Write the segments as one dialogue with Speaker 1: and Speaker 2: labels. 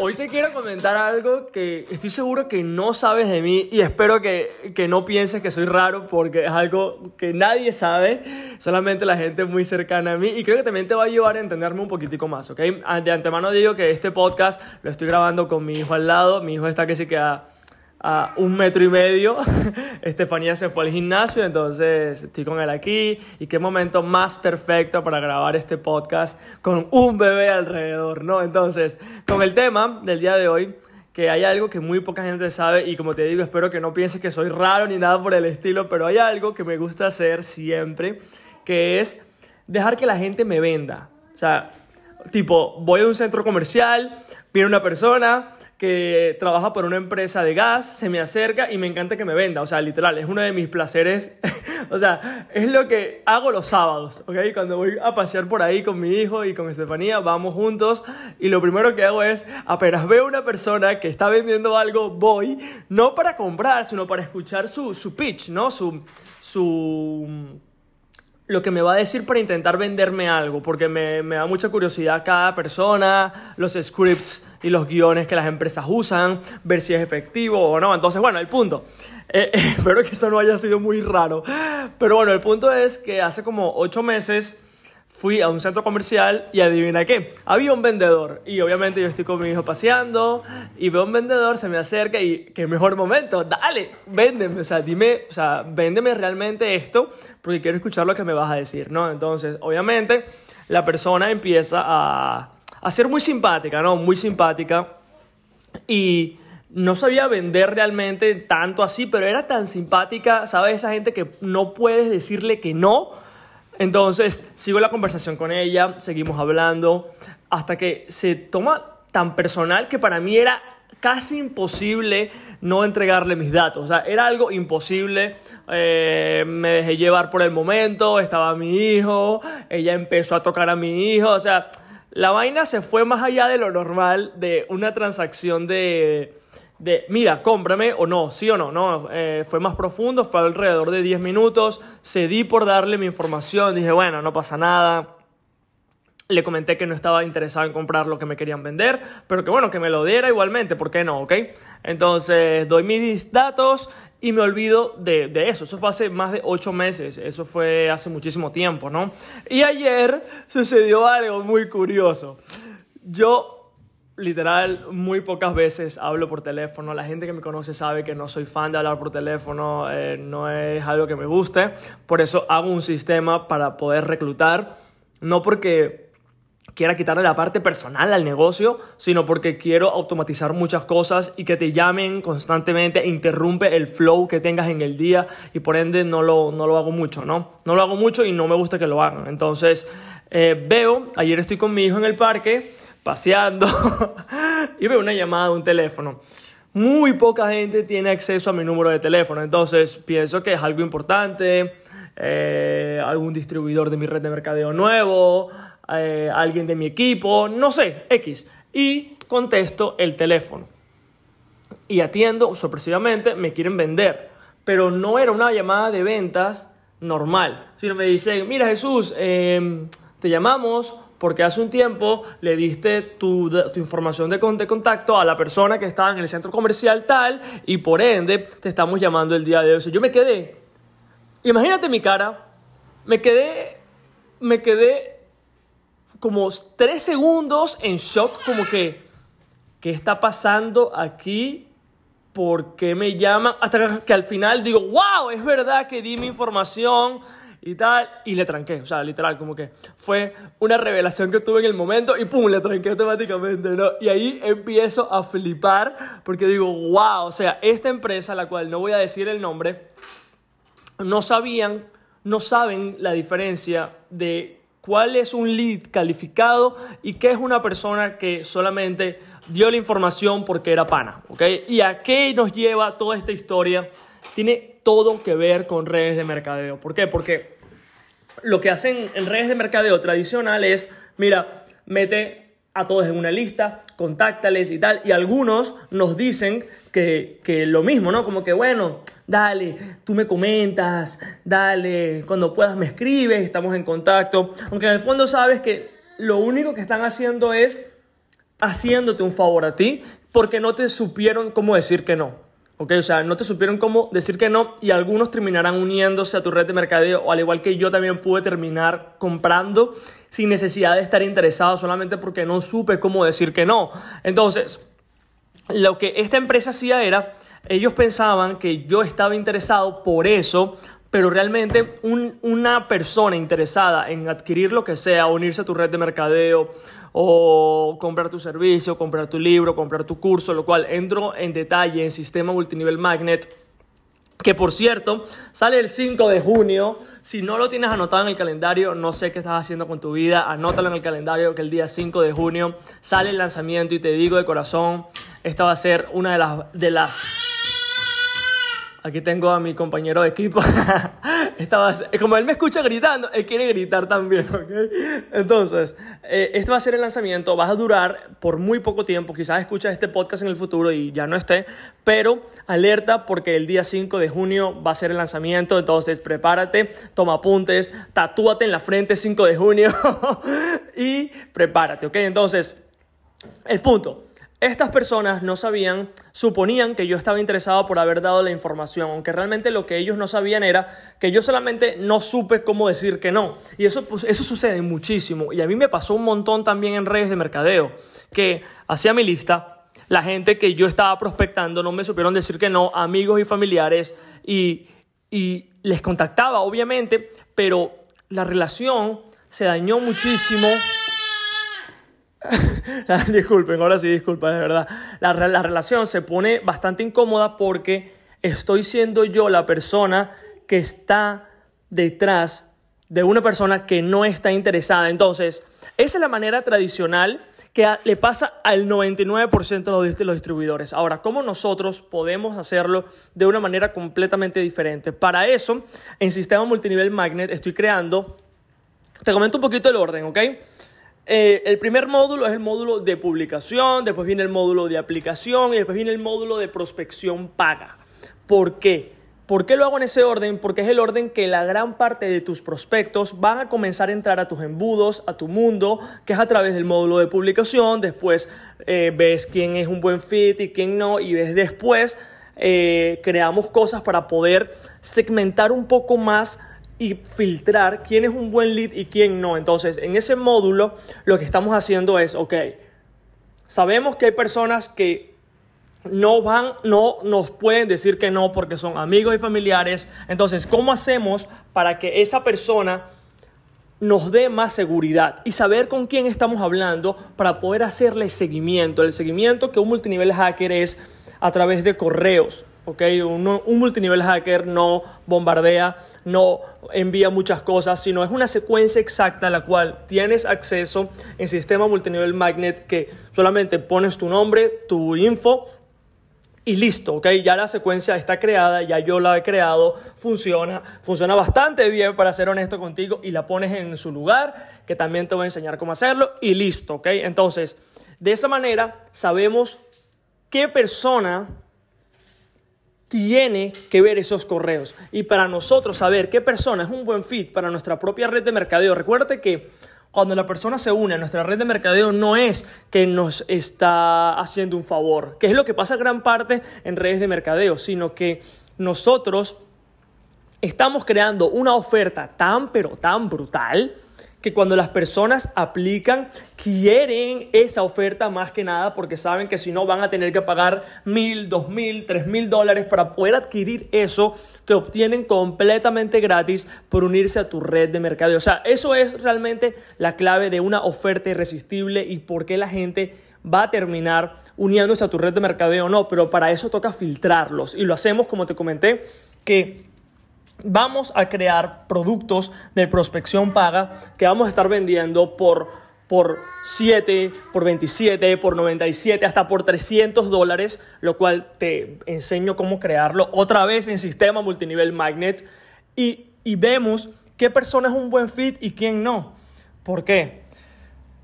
Speaker 1: Hoy te quiero comentar algo que estoy seguro que no sabes de mí y espero que, que, no pienses que soy raro porque es algo que nadie sabe, solamente la gente muy cercana a mí y creo que también te va a ayudar a entenderme un poquitico más, ¿ok? De antemano digo que este podcast lo estoy grabando con mi hijo al lado, mi hijo está que sí que a un metro y medio. Estefanía se fue al gimnasio, entonces estoy con él aquí. Y qué momento más perfecto para grabar este podcast con un bebé alrededor, ¿no? Entonces, con el tema del día de hoy, que hay algo que muy poca gente sabe y como te digo, espero que no pienses que soy raro ni nada por el estilo, pero hay algo que me gusta hacer siempre, que es dejar que la gente me venda. O sea, tipo, voy a un centro comercial, viene una persona, que trabaja por una empresa de gas, se me acerca y me encanta que me venda. O sea, literal, es uno de mis placeres. o sea, es lo que hago los sábados, ¿ok? Cuando voy a pasear por ahí con mi hijo y con Estefanía, vamos juntos y lo primero que hago es, apenas veo una persona que está vendiendo algo, voy, no para comprar, sino para escuchar su, su pitch, ¿no? Su, su lo que me va a decir para intentar venderme algo, porque me, me, da mucha curiosidad cada persona, los scripts y los guiones que las empresas usan, ver si es efectivo o no. Entonces, bueno, el punto. Eh, espero que eso no haya sido muy raro. Pero bueno, el punto es que hace como ocho meses fui a un centro comercial y adivina qué, había un vendedor y obviamente yo estoy con mi hijo paseando y veo un vendedor, se me acerca y qué mejor momento, dale, véndeme, o sea, dime, o sea, véndeme realmente esto porque quiero escuchar lo que me vas a decir, ¿no? Entonces, obviamente, la persona empieza a, a ser muy simpática, ¿no? Muy simpática y no sabía vender realmente tanto así, pero era tan simpática, ¿sabes? Esa gente que no puedes decirle que no entonces, sigo la conversación con ella, seguimos hablando, hasta que se toma tan personal que para mí era casi imposible no entregarle mis datos. O sea, era algo imposible. Eh, me dejé llevar por el momento, estaba mi hijo, ella empezó a tocar a mi hijo. O sea, la vaina se fue más allá de lo normal de una transacción de de, mira, cómprame o no, sí o no, no, eh, fue más profundo, fue alrededor de 10 minutos, cedí por darle mi información, dije, bueno, no pasa nada, le comenté que no estaba interesado en comprar lo que me querían vender, pero que bueno, que me lo diera igualmente, ¿por qué no? ¿Ok? Entonces doy mis datos y me olvido de, de, eso. Eso fue hace más de 8 meses, eso fue hace muchísimo tiempo, ¿no? Y ayer sucedió algo muy curioso. Yo literal, muy pocas veces hablo por teléfono. La gente que me conoce sabe que no soy fan de hablar por teléfono, eh, no es algo que me guste. Por eso hago un sistema para poder reclutar, no porque quiera quitarle la parte personal al negocio, sino porque quiero automatizar muchas cosas y que te llamen constantemente, interrumpe el flow que tengas en el día y por ende no lo, no lo hago mucho, ¿no? No lo hago mucho y no me gusta que lo hagan. Entonces, eh, veo, ayer estoy con mi hijo en el parque, paseando y veo una llamada de un teléfono. Muy poca gente tiene acceso a mi número de teléfono, entonces pienso que es algo importante, eh, algún distribuidor de mi red de mercadeo nuevo, eh, alguien de mi equipo, no sé, X. Y contesto el teléfono. Y atiendo, sorpresivamente, me quieren vender. Pero no era una llamada de ventas normal, sino me dicen, mira Jesús, em, te llamamos porque hace un tiempo le diste tu, información de, de, contacto a la persona que estaba en el centro comercial tal y por ende te estamos llamando el día de hoy. yo me quedé, imagínate mi cara, me quedé, me quedé como tres segundos en shock, como que, ¿qué está pasando aquí? ¿Por qué me llaman? Hasta que al final digo, wow, es verdad que di mi información y tal, y le tranqué, o sea, literal, como que fue una revelación que tuve en el momento y pum, le tranqué automáticamente, ¿no? Y ahí empiezo a flipar porque digo, wow, o sea, esta empresa, la cual no voy a decir el nombre, no sabían, no saben la diferencia de cuál es un lead calificado y qué es una persona que solamente dio la información porque era pana, ¿ok? ¿Y a qué nos lleva toda esta historia? Tiene todo que ver con redes de mercadeo. ¿Por qué? Porque lo que hacen en redes de mercadeo tradicional es, mira, mete a todos en una lista, contáctales y tal, y algunos nos dicen que, que lo mismo, ¿no? Como que, bueno, dale, tú me comentas, dale, cuando puedas me escribes, estamos en contacto, aunque en el fondo sabes que lo único que están haciendo es haciéndote un favor a ti porque no te supieron cómo decir que no. ¿Ok? O sea, no te supieron cómo decir que no y algunos terminarán uniéndose a tu red de mercadeo, al igual que yo también pude terminar comprando sin necesidad de estar interesado solamente porque no supe cómo decir que no. Entonces, lo que esta empresa hacía era, ellos pensaban que yo estaba interesado por eso, pero realmente una persona interesada en adquirir lo que sea, unirse a tu red de mercadeo o comprar tu servicio, comprar tu libro, comprar tu curso, lo cual entro en detalle en Sistema Multinivel Magnet, que por cierto sale el 5 de junio. Si no lo tienes anotado en el calendario, no sé qué estás haciendo con tu vida, anótalo en el calendario que el día 5 de junio sale el lanzamiento y te digo de corazón, esta va a ser una. De las Aquí tengo a mi compañero de equipo. Esta como él me escucha gritando, él quiere gritar también, ¿ok? Entonces, eh, este va a ser el lanzamiento, va a durar por muy poco tiempo, quizás escuchas este podcast en el futuro y ya no esté, pero alerta porque el día 5 de junio va a ser el lanzamiento, entonces prepárate, toma apuntes, tatúate en la frente 5 de junio y prepárate, ¿ok? Entonces, el punto. Estas personas no sabían, suponían que yo estaba interesado por haber dado la información, aunque realmente lo que ellos no sabían era que yo solamente no supe cómo decir que no. Y eso, pues, eso sucede muchísimo. Y a mí me pasó un montón también en redes de mercadeo, que hacía mi lista, la gente que yo estaba prospectando no me supieron decir que no, amigos y familiares, y, y les contactaba, obviamente, pero la relación se dañó muchísimo disculpen, ahora sí, disculpen, de verdad. La, la relación se pone bastante incómoda porque estoy siendo yo la persona que está detrás de una persona que no está interesada. Entonces, esa es la manera tradicional que le pasa al 99% de los distribuidores. Ahora, ¿cómo nosotros podemos hacerlo de una manera completamente diferente? Para eso, en Sistema Multinivel Magnet estoy creando, te comento un poquito el orden, ¿ok? Eh, el primer módulo es el módulo de publicación, después viene el módulo de aplicación y después viene el módulo de prospección paga. ¿Por qué? ¿Por qué lo hago en ese orden? Porque es el orden que la gran parte de tus prospectos van a comenzar a entrar a tus embudos, a tu mundo, que es a través del módulo de publicación. Después eh, ves quién es un buen fit y quién no, y ves después eh, creamos cosas para poder segmentar un poco más y filtrar quién es un buen lead y quién no. Entonces, en ese módulo lo que estamos haciendo es, ok, sabemos que hay personas que no van, no nos pueden decir que no porque son amigos y familiares. Entonces, ¿cómo hacemos para que esa persona nos dé más seguridad y saber con quién estamos hablando para poder hacerle seguimiento? El seguimiento que un multinivel hacker es a través de correos. Un, multinivel hacker no bombardea, no envía muchas cosas, sino es una secuencia exacta a la cual tienes acceso en sistema multinivel magnet que solamente pones tu nombre, tu info y listo, ¿ok? Ya la secuencia está creada, ya yo la he creado, funciona, funciona bastante bien para ser honesto contigo y la pones en su lugar, que también te voy a enseñar cómo hacerlo y listo, ¿ok? Entonces, de esa manera sabemos qué persona tiene que ver esos correos. Y para nosotros saber qué persona es un buen fit para nuestra propia red de mercadeo, recuerde que cuando la persona se une a nuestra red de mercadeo no es que nos está haciendo un favor, que es lo que pasa gran parte en redes de mercadeo, sino que nosotros estamos creando una oferta tan pero tan brutal que cuando las personas aplican quieren esa oferta más que nada porque saben que si no van a tener que pagar mil, dos mil, tres mil dólares para poder adquirir eso que obtienen completamente gratis por unirse a tu red de mercado. O sea, eso es realmente la clave de una oferta irresistible y por qué la gente va a terminar uniéndose a tu red de mercadeo o no, pero para eso toca filtrarlos y lo hacemos como te comenté que vamos a crear productos de prospección paga que vamos a estar vendiendo por, por 7, por 27, por 97, hasta por 300 dólares, lo cual te enseño cómo crearlo otra vez en sistema multinivel magnet y, y vemos qué persona es un buen fit y quién no. ¿Por qué?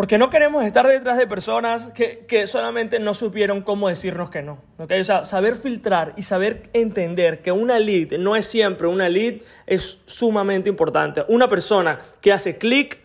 Speaker 1: Porque no queremos estar detrás de personas que, que, solamente no supieron cómo decirnos que no. ¿okay? O sea, saber filtrar y saber entender que una lead no es siempre una lead es sumamente importante. Una persona que hace clic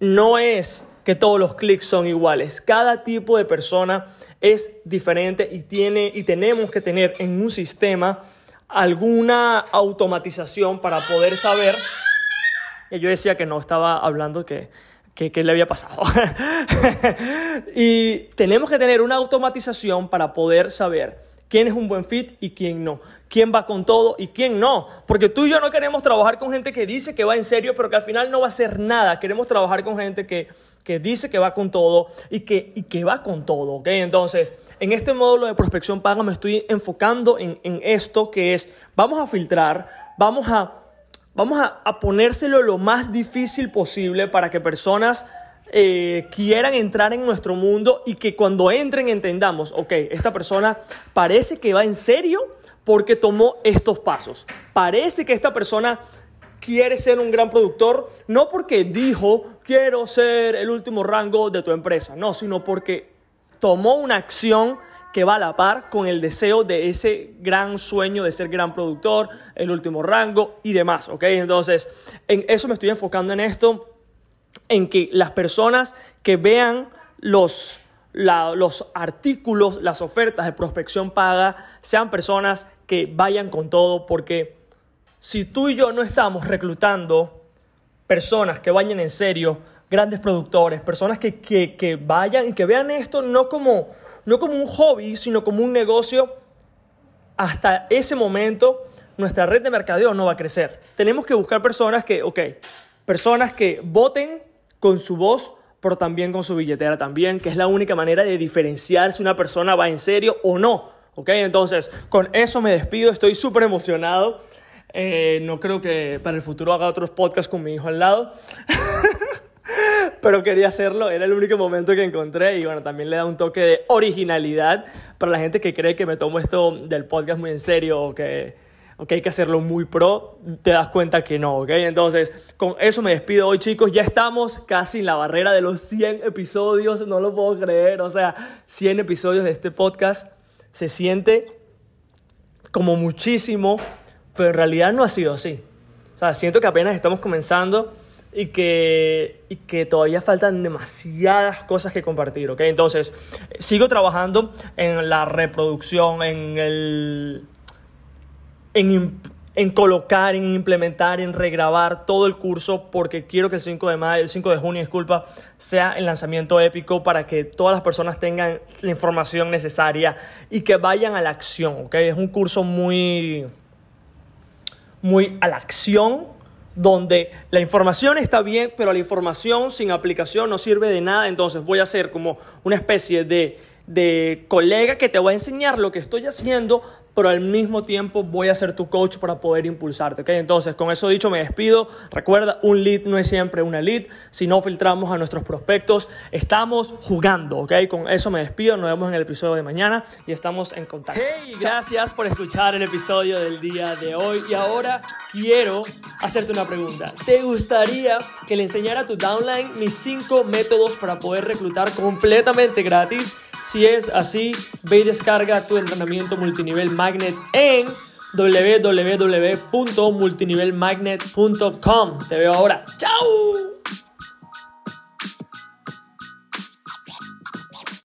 Speaker 1: no es que todos los clics son iguales. Cada tipo de persona es diferente y, tiene, y tenemos que tener en un sistema alguna automatización para poder saber. Yo decía que no estaba hablando que ¿Qué, le había pasado? y tenemos que tener una automatización para poder saber quién es un buen fit y quién no. Quién va con todo y quién no. Porque tú y yo no queremos trabajar con gente que dice que va en serio, pero que al final no va a hacer nada. Queremos trabajar con gente que, que dice que va con todo y que, y que va con todo. ¿ok? Entonces, en este módulo de prospección paga me estoy enfocando en, en esto que es, vamos a filtrar, vamos a vamos a, ponérselo lo más difícil posible para que personas eh, quieran entrar en nuestro mundo y que cuando entren entendamos, ok, esta persona parece que va en serio porque tomó estos pasos. Parece que esta persona quiere ser un gran productor, no porque dijo quiero ser el último rango de tu empresa, no, sino porque tomó una acción que va a la par con el deseo de ese gran sueño de ser gran productor, el último rango y demás, ¿ok? Entonces, en eso me estoy enfocando en esto, en que las personas que vean los, los artículos, las ofertas de prospección paga, sean personas que vayan con todo, porque si tú y yo no estamos reclutando personas que vayan en serio, grandes productores, personas que, que vayan y que vean esto no como no como un hobby, sino como un negocio, hasta ese momento nuestra red de mercadeo no va a crecer. Tenemos que buscar personas que, ok, personas que voten con su voz, pero también con su billetera también, que es la única manera de diferenciar si una persona va en serio o no. ¿Ok? Entonces, con eso me despido, estoy súper emocionado. Eh, no creo que para el futuro haga otros podcasts con mi hijo al lado. pero quería hacerlo, era el único momento que encontré y bueno, también le da un toque de originalidad para la gente que cree que me tomo esto del podcast muy en serio o que, hay que hacerlo muy pro, te das cuenta que no, ¿ok? Entonces, con eso me despido hoy chicos, ya estamos casi en la barrera de los 100 episodios, no lo puedo creer, o sea, 100 episodios de este podcast se siente como muchísimo, pero en realidad no ha sido así. O sea, siento que apenas estamos comenzando y que, y que todavía faltan demasiadas cosas que compartir, ¿ok? Entonces, sigo trabajando en la reproducción, en el... En, en colocar, en implementar, en regrabar todo el curso porque quiero que el 5 de mayo, el 5 de junio, disculpa, sea el lanzamiento épico para que todas las personas tengan la información necesaria y que vayan a la acción, ¿ok? Es un curso muy muy a la acción donde la información está bien, pero la información sin aplicación no sirve de nada, entonces voy a hacer como una especie de, de colega que te va a enseñar lo que estoy haciendo pero al mismo tiempo voy a ser tu coach para poder impulsarte, ¿ok? Entonces, con eso dicho, me despido. Recuerda, un lead no es siempre una lead. Si no filtramos a nuestros prospectos, estamos jugando, ¿ok? Con eso me despido. Nos vemos en el episodio de mañana y estamos en contacto. Hey, gracias por escuchar el episodio del día de hoy. Y ahora quiero hacerte una pregunta. ¿Te gustaría que le enseñara a tu downline mis cinco métodos para poder reclutar completamente gratis? Si es así, ve y descarga tu entrenamiento multinivel magnet en www.multinivelmagnet.com. Te veo ahora. ¡Chao!